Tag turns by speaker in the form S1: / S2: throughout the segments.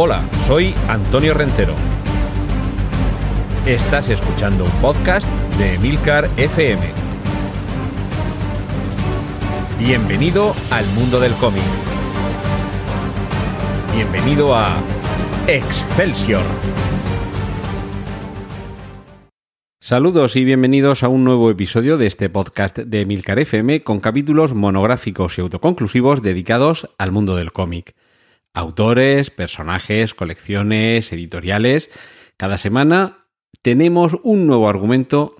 S1: Hola, soy Antonio Rentero. Estás escuchando un podcast de Emilcar FM. Bienvenido al mundo del cómic. Bienvenido a Excelsior. Saludos y bienvenidos a un nuevo episodio de este podcast de Emilcar FM con capítulos monográficos y autoconclusivos dedicados al mundo del cómic. Autores, personajes, colecciones, editoriales. Cada semana tenemos un nuevo argumento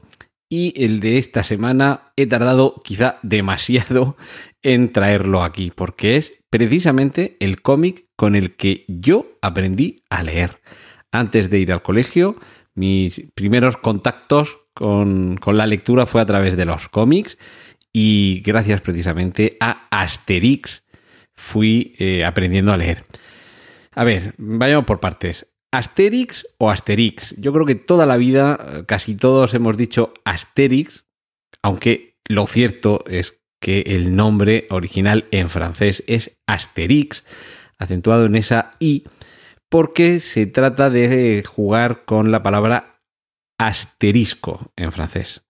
S1: y el de esta semana he tardado quizá demasiado en traerlo aquí porque es precisamente el cómic con el que yo aprendí a leer. Antes de ir al colegio, mis primeros contactos con, la lectura fue a través de los cómics y gracias precisamente a Asterix fui eh, aprendiendo a leer. A ver, vayamos por partes. ¿Asterix o Asterix? Yo creo que toda la vida, casi todos hemos dicho Asterix, aunque lo cierto es que el nombre original en francés es Asterix, acentuado en esa I, porque se trata de jugar con la palabra asterisco en francés.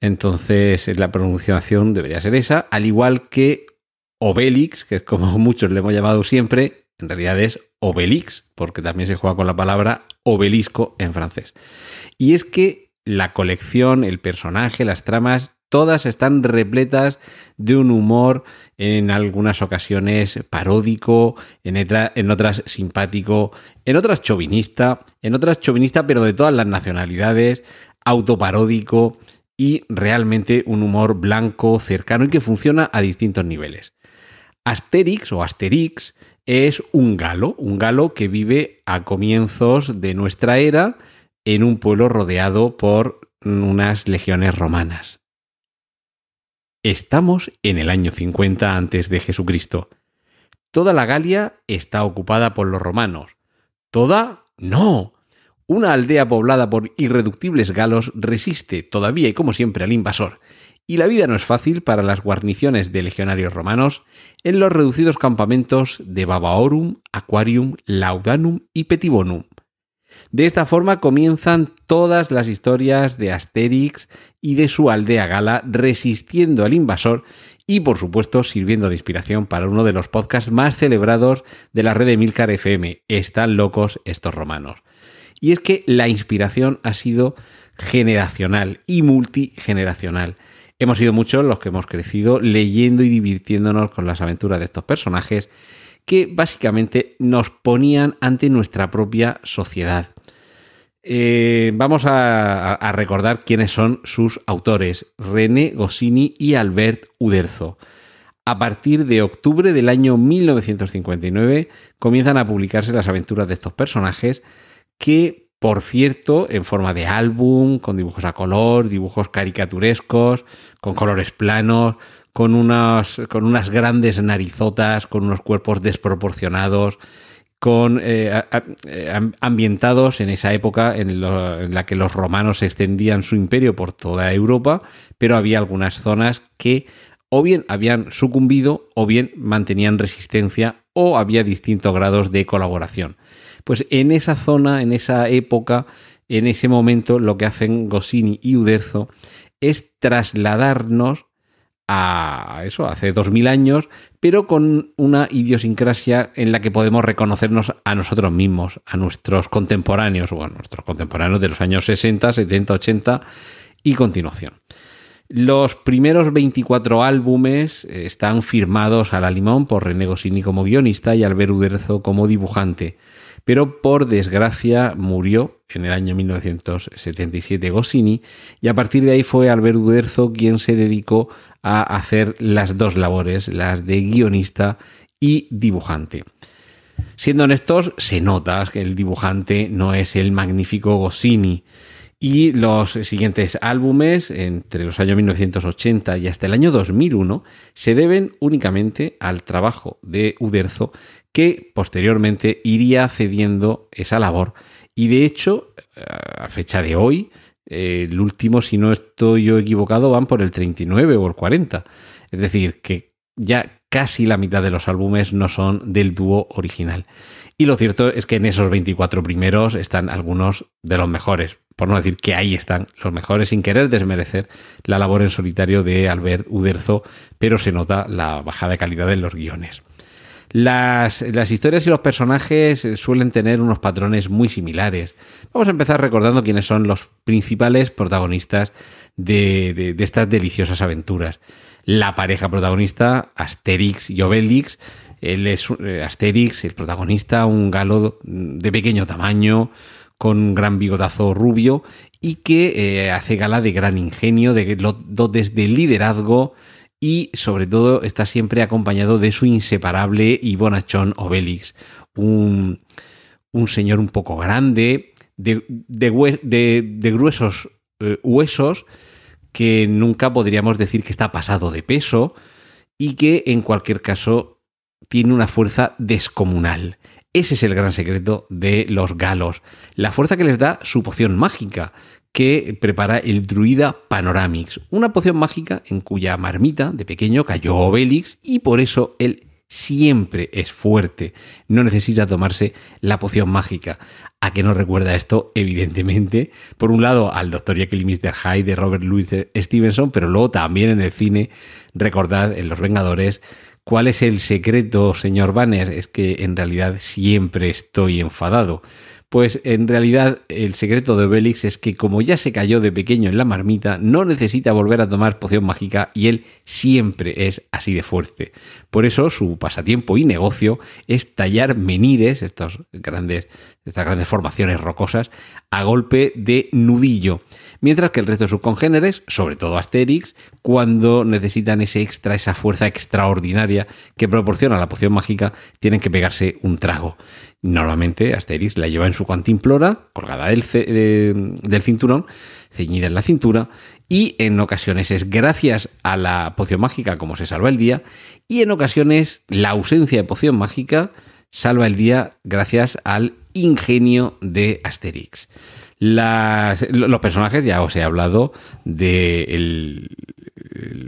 S1: Entonces la pronunciación debería ser esa, al igual que Obelix, que es como muchos le hemos llamado siempre, en realidad es Obelix, porque también se juega con la palabra obelisco en francés. Y es que la colección, el personaje, las tramas, todas están repletas de un humor en algunas ocasiones paródico, en, en, otras simpático, en otras chauvinista, en otras chauvinista pero de todas las nacionalidades, autoparódico y realmente un humor blanco, cercano y que funciona a distintos niveles. Asterix o Asterix es un galo, un galo que vive a comienzos de nuestra era en un pueblo rodeado por unas legiones romanas. Estamos en el año 50 antes de Jesucristo. Toda la Galia está ocupada por los romanos. ¿Toda? No. Una aldea poblada por irreductibles galos resiste todavía y como siempre al invasor, y la vida no es fácil para las guarniciones de legionarios romanos en los reducidos campamentos de Babaorum, Aquarium, Laudanum y Petibonum. De esta forma comienzan todas las historias de Asterix y de su aldea gala resistiendo al invasor y por supuesto sirviendo de inspiración para uno de los podcasts más celebrados de la red de Milcar FM, Están locos estos romanos. Y es que la inspiración ha sido generacional y multigeneracional. Hemos sido muchos los que hemos crecido leyendo y divirtiéndonos con las aventuras de estos personajes que básicamente nos ponían ante nuestra propia sociedad. Eh, vamos a, recordar quiénes son sus autores, René Goscinny y Albert Uderzo. A partir de octubre del año 1959 comienzan a publicarse las aventuras de estos personajes que, por cierto, en forma de álbum, con dibujos a color, dibujos caricaturescos, con colores planos, con unas, con unas grandes narizotas, con unos cuerpos desproporcionados, con eh, eh, ambientados en esa época en, la que los romanos extendían su imperio por toda Europa, pero había algunas zonas que o bien habían sucumbido o bien mantenían resistencia o había distintos grados de colaboración. Pues en esa zona, en esa época, en ese momento, lo que hacen Goscinny y Uderzo es trasladarnos a eso, hace 2000 años, pero con una idiosincrasia en la que podemos reconocernos a nosotros mismos, a nuestros contemporáneos, o a nuestros contemporáneos de los años 60, 70, 80 y continuación. Los primeros 24 álbumes están firmados a la limón por René Goscinny como guionista y Albert Uderzo como dibujante, pero por desgracia murió en el año 1977 Goscinny y a partir de ahí fue Albert Uderzo quien se dedicó a hacer las dos labores, las de guionista y dibujante. Siendo honestos, se nota que el dibujante no es el magnífico Goscinny. Y los siguientes álbumes, entre los años 1980 y hasta el año 2001, se deben únicamente al trabajo de Uderzo, que posteriormente iría cediendo esa labor. Y de hecho, a fecha de hoy, el último, si no estoy yo equivocado, van por el 39 o el 40. Es decir, que ya casi la mitad de los álbumes no son del dúo original. Y lo cierto es que en esos 24 primeros están algunos de los mejores, por no decir que ahí están los mejores, sin querer desmerecer la labor en solitario de Albert Uderzo, pero se nota la bajada de calidad en los guiones. Las, historias y los personajes suelen tener unos patrones muy similares. Vamos a empezar recordando quiénes son los principales protagonistas de, estas deliciosas aventuras. La pareja protagonista, Asterix y Obelix. Él es eh, Asterix, el protagonista, un galo de pequeño tamaño, con un gran bigotazo rubio y que eh, hace gala de gran ingenio, de dotes de liderazgo, y sobre todo está siempre acompañado de su inseparable y bonachón Obelix, un, señor un poco grande, de, de, gruesos eh, huesos, que nunca podríamos decir que está pasado de peso y que en cualquier caso tiene una fuerza descomunal. Ese es el gran secreto de los galos, la fuerza que les da su poción mágica, que prepara el druida Panoramix, una poción mágica en cuya marmita de pequeño cayó Obelix y por eso él siempre es fuerte, no necesita tomarse la poción mágica. ¿A qué nos recuerda esto? Evidentemente, por un lado al Dr. Jekyll y Mr. Hyde de Robert Louis Stevenson, pero luego también en el cine, recordad en Los Vengadores, ¿cuál es el secreto, señor Banner? Es que en realidad siempre estoy enfadado. Pues en realidad el secreto de Obelix es que como ya se cayó de pequeño en la marmita, no necesita volver a tomar poción mágica y él siempre es así de fuerte. Por eso su pasatiempo y negocio es tallar menires, estos grandes, estas grandes formaciones rocosas, a golpe de nudillo. Mientras que el resto de sus congéneres, sobre todo Asterix, cuando necesitan ese extra, esa fuerza extraordinaria que proporciona la poción mágica, tienen que pegarse un trago. Normalmente Asterix la lleva en su cantimplora, colgada del, del cinturón, ceñida en la cintura, y en ocasiones es gracias a la poción mágica como se salva el día, y en ocasiones la ausencia de poción mágica salva el día gracias al ingenio de Asterix. Los personajes, ya os he hablado del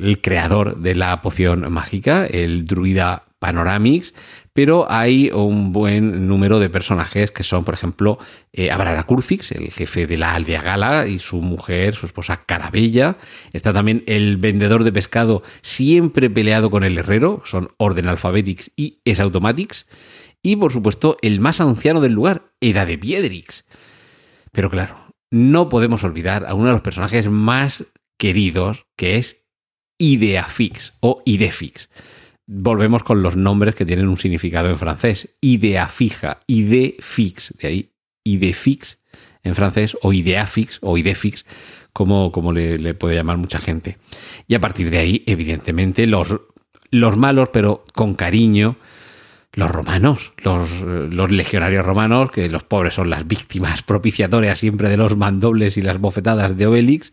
S1: el creador de la poción mágica, el druida Panoramix, pero hay un buen número de personajes que son, por ejemplo, eh, Abrara el jefe de la aldea Gala, y su mujer, su esposa Carabella. Está también el vendedor de pescado, siempre peleado con el herrero, son Orden Alphabetics y Es Automatics. Y, por supuesto, el más anciano del lugar, Era de Piedrix. Pero claro, no podemos olvidar a uno de los personajes más queridos, que es Ideafix o Idefix volvemos con los nombres que tienen un significado en francés. Idea fija, idea fix, de ahí idea fix en francés, o idea fix, o idefix, como, como le, puede llamar mucha gente. Y a partir de ahí, evidentemente, los, los malos, pero con cariño, los romanos, los, los, legionarios romanos, que los pobres son las víctimas propiciatorias siempre de los mandobles y las bofetadas de Obelix,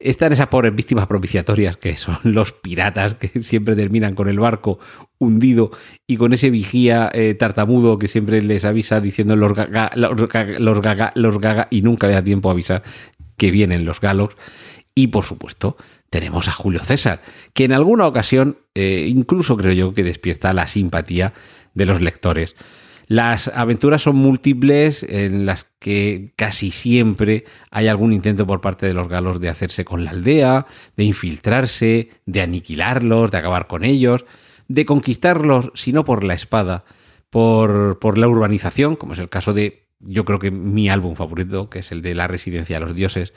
S1: están esas pobres víctimas propiciatorias que son los piratas que siempre terminan con el barco hundido y con ese vigía eh, tartamudo que siempre les avisa diciendo los gaga, los gaga, los gaga y nunca le da tiempo a avisar que vienen los galos. Y por supuesto, tenemos a Julio César, que en alguna ocasión eh, incluso creo yo que despierta la simpatía de los lectores. Las aventuras son múltiples en las que casi siempre hay algún intento por parte de los galos de hacerse con la aldea, de infiltrarse, de aniquilarlos, de acabar con ellos, de conquistarlos, si no por la espada, por, por la urbanización, como es el caso de, yo creo que mi álbum favorito, que es el de La Residencia de los Dioses,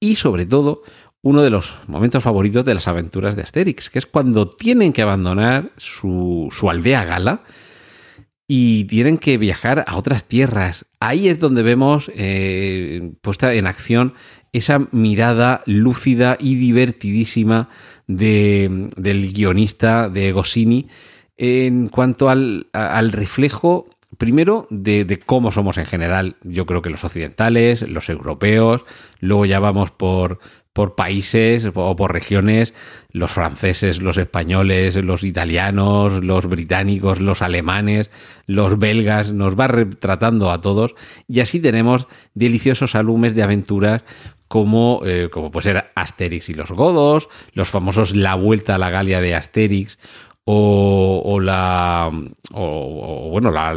S1: y sobre todo uno de los momentos favoritos de las aventuras de Asterix, que es cuando tienen que abandonar su, su aldea gala, y tienen que viajar a otras tierras. Ahí es donde vemos eh, puesta en acción esa mirada lúcida y divertidísima de, del guionista de Goscinny en cuanto al, reflejo, primero, de, de, cómo somos en general. Yo creo que los occidentales, los europeos, luego ya vamos por, por países o por regiones, los franceses, los españoles, los italianos, los británicos, los alemanes, los belgas, nos va retratando a todos. Y así tenemos deliciosos álbumes de aventuras como, eh, como Asterix y los Godos, los famosos La Vuelta a la Galia de Asterix, o, la o, bueno la,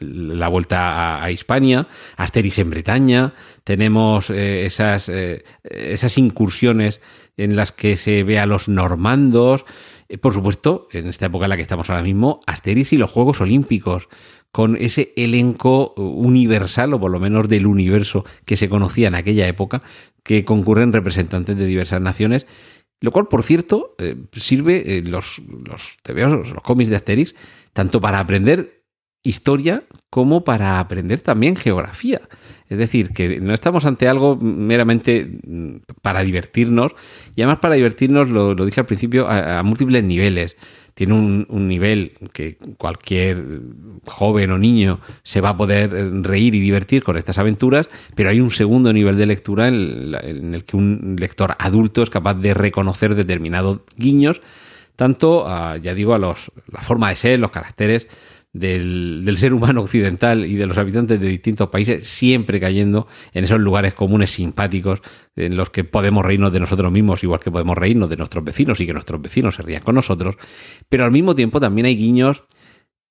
S1: la vuelta a, Hispania, Asteris en Bretaña, tenemos eh, esas, eh, esas incursiones en las que se ve a los normandos, eh, por supuesto, en esta época en la que estamos ahora mismo, Asteris y los Juegos Olímpicos, con ese elenco universal, o por lo menos del universo que se conocía en aquella época, que concurren representantes de diversas naciones lo cual, por cierto, eh, sirve eh, los, los los cómics de Asterix, tanto para aprender historia como para aprender también geografía. Es decir, que no estamos ante algo meramente mm, para divertirnos, y además para divertirnos, lo, dije al principio, a múltiples niveles tiene un, nivel que cualquier joven o niño se va a poder reír y divertir con estas aventuras, pero hay un segundo nivel de lectura en, el que un lector adulto es capaz de reconocer determinados guiños, tanto, a, ya digo, a los, la forma de ser, los caracteres, del, ser humano occidental y de los habitantes de distintos países, siempre cayendo en esos lugares comunes simpáticos en los que podemos reírnos de nosotros mismos, igual que podemos reírnos de nuestros vecinos y que nuestros vecinos se rían con nosotros, pero al mismo tiempo también hay guiños,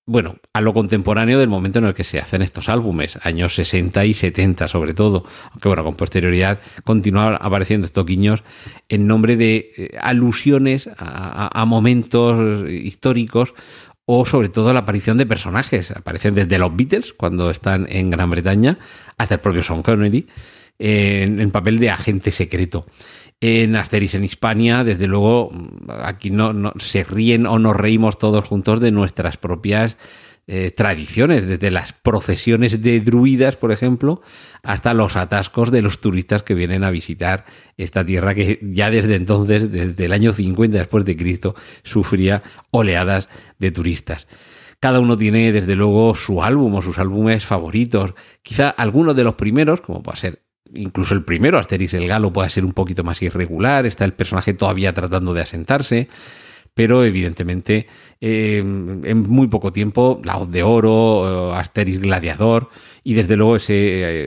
S1: bueno, a lo contemporáneo del momento en el que se hacen estos álbumes, años 60 y 70 sobre todo, aunque bueno, con posterioridad continúan apareciendo estos guiños en nombre de eh, alusiones a momentos históricos o sobre todo la aparición de personajes. Aparecen desde los Beatles, cuando están en Gran Bretaña, hasta el propio Sean Connery, en, el papel de agente secreto. En Asterix en Hispania, desde luego, aquí no, se ríen o nos reímos todos juntos de nuestras propias eh, tradiciones, desde las procesiones de druidas, por ejemplo, hasta los atascos de los turistas que vienen a visitar esta tierra que ya desde entonces, desde el año 50 después de Cristo, sufría oleadas de turistas. Cada uno tiene, desde luego, su álbum o sus álbumes favoritos. Quizá algunos de los primeros, como puede ser incluso el primero, Asterix el Galo, puede ser un poquito más irregular. Está el personaje todavía tratando de asentarse pero evidentemente eh, en muy poco tiempo La Hoz de Oro, eh, Asteris Gladiador y desde luego ese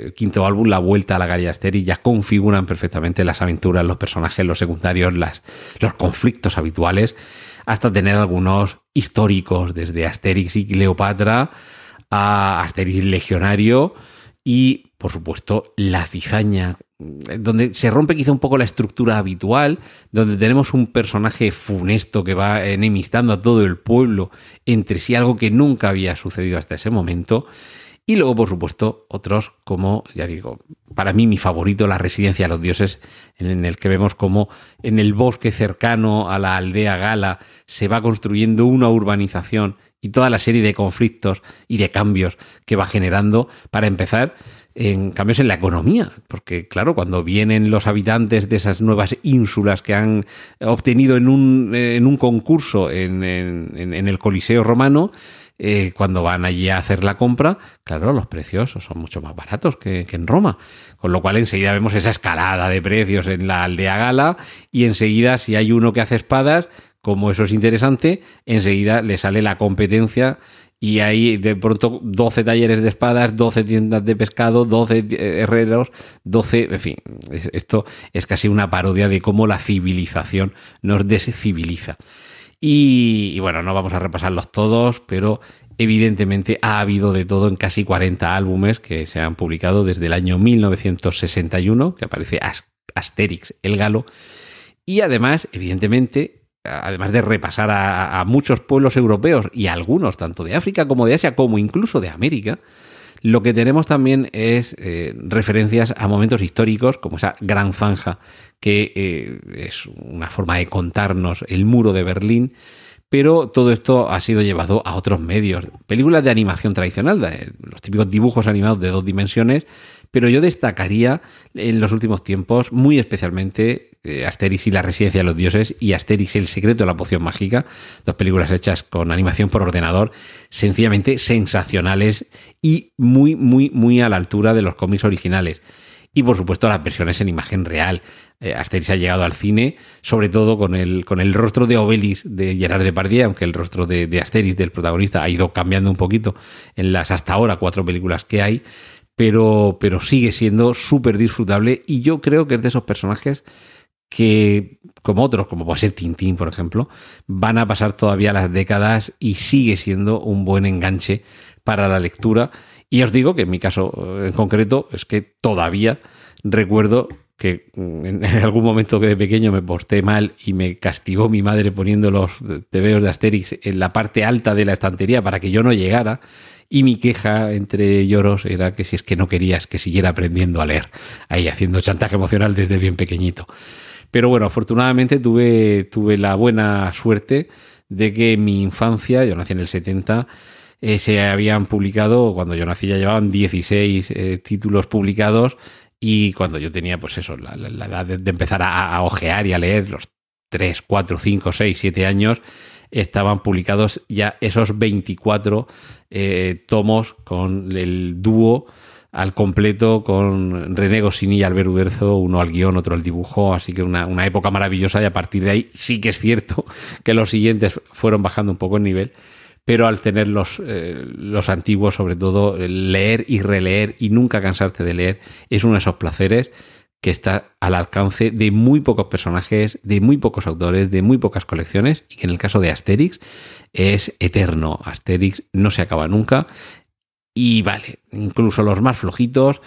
S1: eh, quinto álbum, La Vuelta a la Galería Asteris, ya configuran perfectamente las aventuras, los personajes, los secundarios, las, los conflictos habituales, hasta tener algunos históricos, desde Asterix y Cleopatra a Asterix Legionario y, por supuesto, La Cizaña, donde se rompe quizá un poco la estructura habitual, donde tenemos un personaje funesto que va enemistando a todo el pueblo entre sí, algo que nunca había sucedido hasta ese momento. Y luego, por supuesto, otros como, ya digo, para mí mi favorito, la residencia de los dioses, en el que vemos como en el bosque cercano a la aldea gala se va construyendo una urbanización y toda la serie de conflictos y de cambios que va generando para empezar en cambios en la economía, porque claro, cuando vienen los habitantes de esas nuevas ínsulas que han obtenido en un, en un concurso en, el Coliseo romano, eh, cuando van allí a hacer la compra, claro, los precios son mucho más baratos que, que, en Roma. Con lo cual enseguida vemos esa escalada de precios en la aldea gala y enseguida si hay uno que hace espadas, como eso es interesante, enseguida le sale la competencia y hay de pronto 12 talleres de espadas, 12 tiendas de pescado, 12 herreros, 12, en fin, esto es casi una parodia de cómo la civilización nos desciviliza. Y, y bueno, no vamos a repasarlos todos, pero evidentemente ha habido de todo en casi 40 álbumes que se han publicado desde el año 1961, que aparece Asterix el Galo. Y además, evidentemente, además de repasar a, muchos pueblos europeos y algunos, tanto de África como de Asia, como incluso de América, lo que tenemos también es eh, referencias a momentos históricos, como esa gran zanja, que eh, es una forma de contarnos el muro de Berlín, pero todo esto ha sido llevado a otros medios. Películas de animación tradicional, los típicos dibujos animados de dos dimensiones, pero yo destacaría en los últimos tiempos, muy especialmente, eh, Asterix y la residencia de los dioses y Asterix el secreto de la poción mágica, dos películas hechas con animación por ordenador, sencillamente sensacionales y muy, muy, muy a la altura de los cómics originales. Y por supuesto las versiones en imagen real. Eh, Asterix ha llegado al cine, sobre todo con el, con el rostro de Obelis de Gerard Depardieu, aunque el rostro de, de Asterix, del protagonista, ha ido cambiando un poquito en las hasta ahora cuatro películas que hay pero, pero sigue siendo súper disfrutable y yo creo que es de esos personajes que, como otros, como puede ser Tintín, por ejemplo, van a pasar todavía las décadas y sigue siendo un buen enganche para la lectura. Y os digo que en mi caso en concreto es que todavía recuerdo que en algún momento que de pequeño me porté mal y me castigó mi madre poniendo los tebeos de Asterix en la parte alta de la estantería para que yo no llegara. Y mi queja entre lloros era que si es que no querías que siguiera aprendiendo a leer, ahí haciendo chantaje emocional desde bien pequeñito. Pero bueno, afortunadamente tuve, tuve la buena suerte de que en mi infancia, yo nací en el 70, eh, se habían publicado, cuando yo nací ya llevaban 16 eh, títulos publicados y cuando yo tenía, pues eso, la, edad de, empezar a, ojear y a leer, los 3, 4, 5, 6, 7 años, estaban publicados ya esos 24 eh, tomos con el dúo al completo con René Goscinny y Albert Uderzo, uno al guion, otro al dibujo, así que una, una, época maravillosa y a partir de ahí sí que es cierto que los siguientes fueron bajando un poco el nivel, pero al tener los, eh, los antiguos, sobre todo, leer y releer y nunca cansarte de leer, es uno de esos placeres que está al alcance de muy pocos personajes, de muy pocos autores, de muy pocas colecciones, y que en el caso de Asterix es eterno. Asterix no se acaba nunca. Y vale, incluso los más flojitos,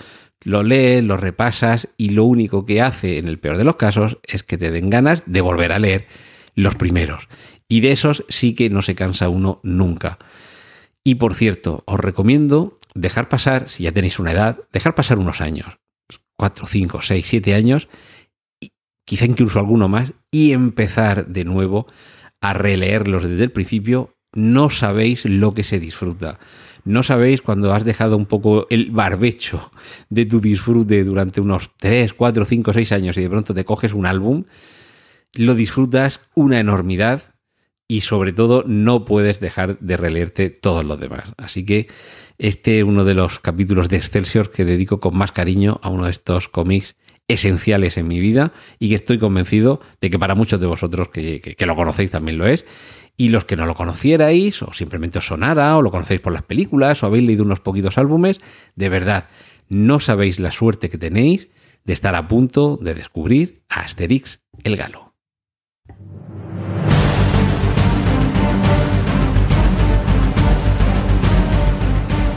S1: lo lees, lo repasas, y lo único que hace, en el peor de los casos, es que te den ganas de volver a leer los primeros. Y de esos sí que no se cansa uno nunca. Y por cierto, os recomiendo dejar pasar, si ya tenéis una edad, dejar pasar unos años, 4, 5, 6, 7 años, quizá incluso alguno más, y empezar de nuevo a releerlos desde el principio. No sabéis lo que se disfruta. No sabéis cuando has dejado un poco el barbecho de tu disfrute durante unos 3, 4, 5, 6 años y de pronto te coges un álbum, lo disfrutas una enormidad y sobre todo no puedes dejar de releerte todos los demás. Así que este es uno de los capítulos de Excelsior que dedico con más cariño a uno de estos cómics esenciales en mi vida y que estoy convencido de que para muchos de vosotros que, que, lo conocéis también lo es. Y los que no lo conocierais, o simplemente os sonara, o lo conocéis por las películas, o habéis leído unos poquitos álbumes, de verdad, no sabéis la suerte que tenéis de estar a punto de descubrir a Asterix el Galo.